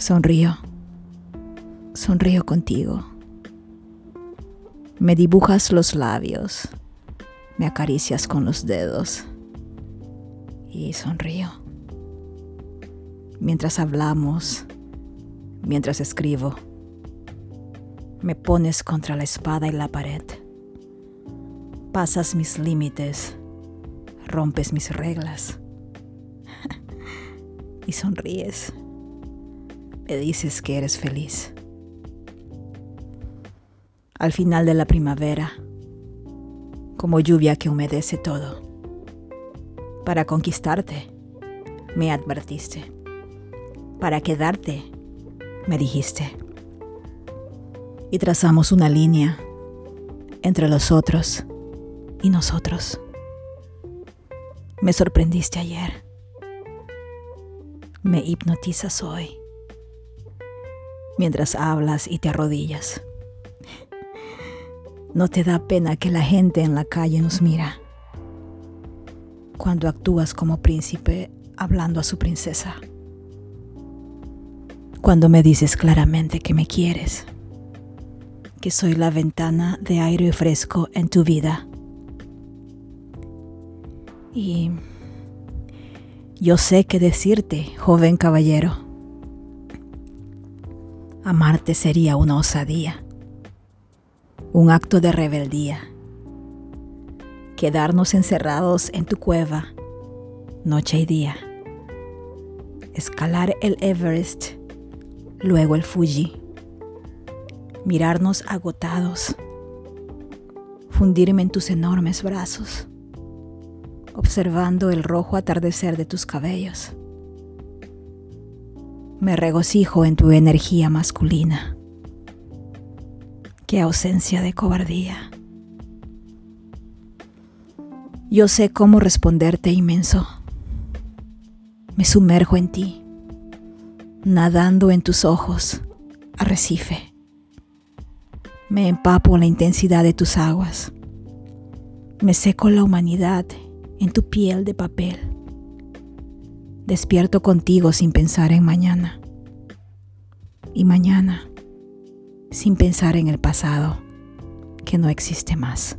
Sonrío. Sonrío contigo. Me dibujas los labios. Me acaricias con los dedos. Y sonrío. Mientras hablamos, mientras escribo, me pones contra la espada y la pared. Pasas mis límites, rompes mis reglas y sonríes. Me dices que eres feliz. Al final de la primavera, como lluvia que humedece todo, para conquistarte, me advertiste. Para quedarte, me dijiste. Y trazamos una línea entre los otros y nosotros. Me sorprendiste ayer. Me hipnotizas hoy. Mientras hablas y te arrodillas. No te da pena que la gente en la calle nos mira. Cuando actúas como príncipe hablando a su princesa. Cuando me dices claramente que me quieres. Que soy la ventana de aire fresco en tu vida y yo sé qué decirte, joven caballero. Amarte sería una osadía, un acto de rebeldía. Quedarnos encerrados en tu cueva, noche y día. Escalar el Everest, luego el Fuji. Mirarnos agotados. Fundirme en tus enormes brazos observando el rojo atardecer de tus cabellos. Me regocijo en tu energía masculina. Qué ausencia de cobardía. Yo sé cómo responderte inmenso. Me sumerjo en ti, nadando en tus ojos, arrecife. Me empapo en la intensidad de tus aguas. Me seco la humanidad en tu piel de papel. Despierto contigo sin pensar en mañana. Y mañana sin pensar en el pasado que no existe más.